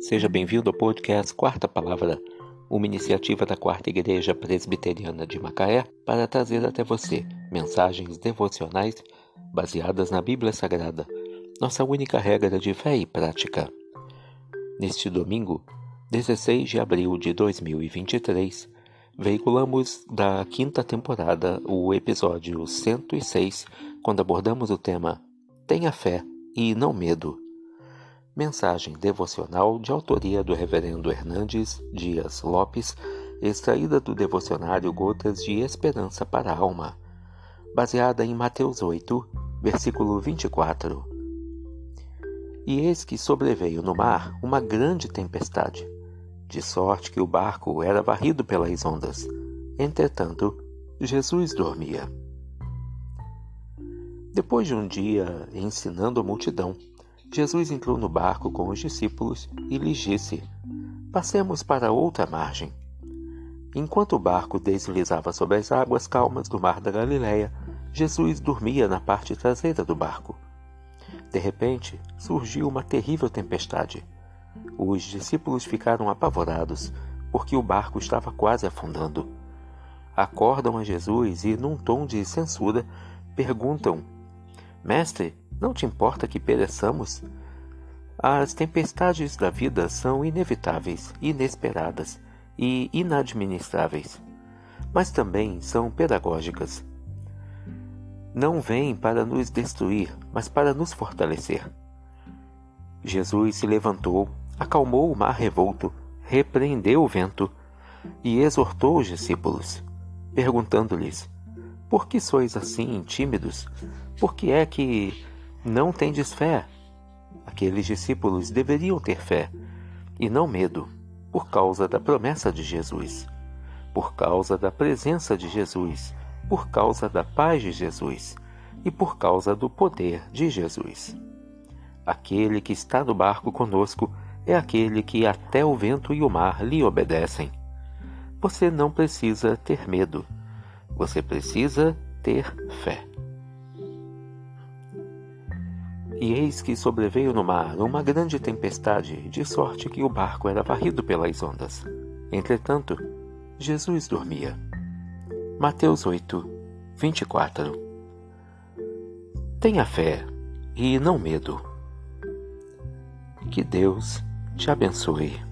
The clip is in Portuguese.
Seja bem-vindo ao podcast Quarta Palavra, uma iniciativa da Quarta Igreja Presbiteriana de Macaé para trazer até você mensagens devocionais baseadas na Bíblia Sagrada, nossa única regra de fé e prática. Neste domingo, 16 de abril de 2023, veiculamos da quinta temporada o episódio 106, quando abordamos o tema Tenha fé e não medo. Mensagem devocional de autoria do Reverendo Hernandes Dias Lopes, extraída do devocionário Gotas de Esperança para a Alma, baseada em Mateus 8, versículo 24. E eis que sobreveio no mar uma grande tempestade, de sorte que o barco era varrido pelas ondas. Entretanto, Jesus dormia. Depois de um dia ensinando a multidão, Jesus entrou no barco com os discípulos e lhes disse: Passemos para outra margem. Enquanto o barco deslizava sobre as águas calmas do mar da Galileia, Jesus dormia na parte traseira do barco. De repente, surgiu uma terrível tempestade. Os discípulos ficaram apavorados, porque o barco estava quase afundando. Acordam a Jesus e, num tom de censura, perguntam Mestre, não te importa que pereçamos? As tempestades da vida são inevitáveis, inesperadas e inadministráveis, mas também são pedagógicas. Não vêm para nos destruir, mas para nos fortalecer. Jesus se levantou, acalmou o mar revolto, repreendeu o vento e exortou os discípulos, perguntando-lhes: Por que sois assim tímidos? Por que é que não tendes fé? Aqueles discípulos deveriam ter fé e não medo, por causa da promessa de Jesus, por causa da presença de Jesus, por causa da paz de Jesus e por causa do poder de Jesus. Aquele que está no barco conosco é aquele que até o vento e o mar lhe obedecem. Você não precisa ter medo, você precisa ter fé. E eis que sobreveio no mar uma grande tempestade, de sorte que o barco era varrido pelas ondas. Entretanto, Jesus dormia. Mateus 8, 24 Tenha fé e não medo. Que Deus te abençoe.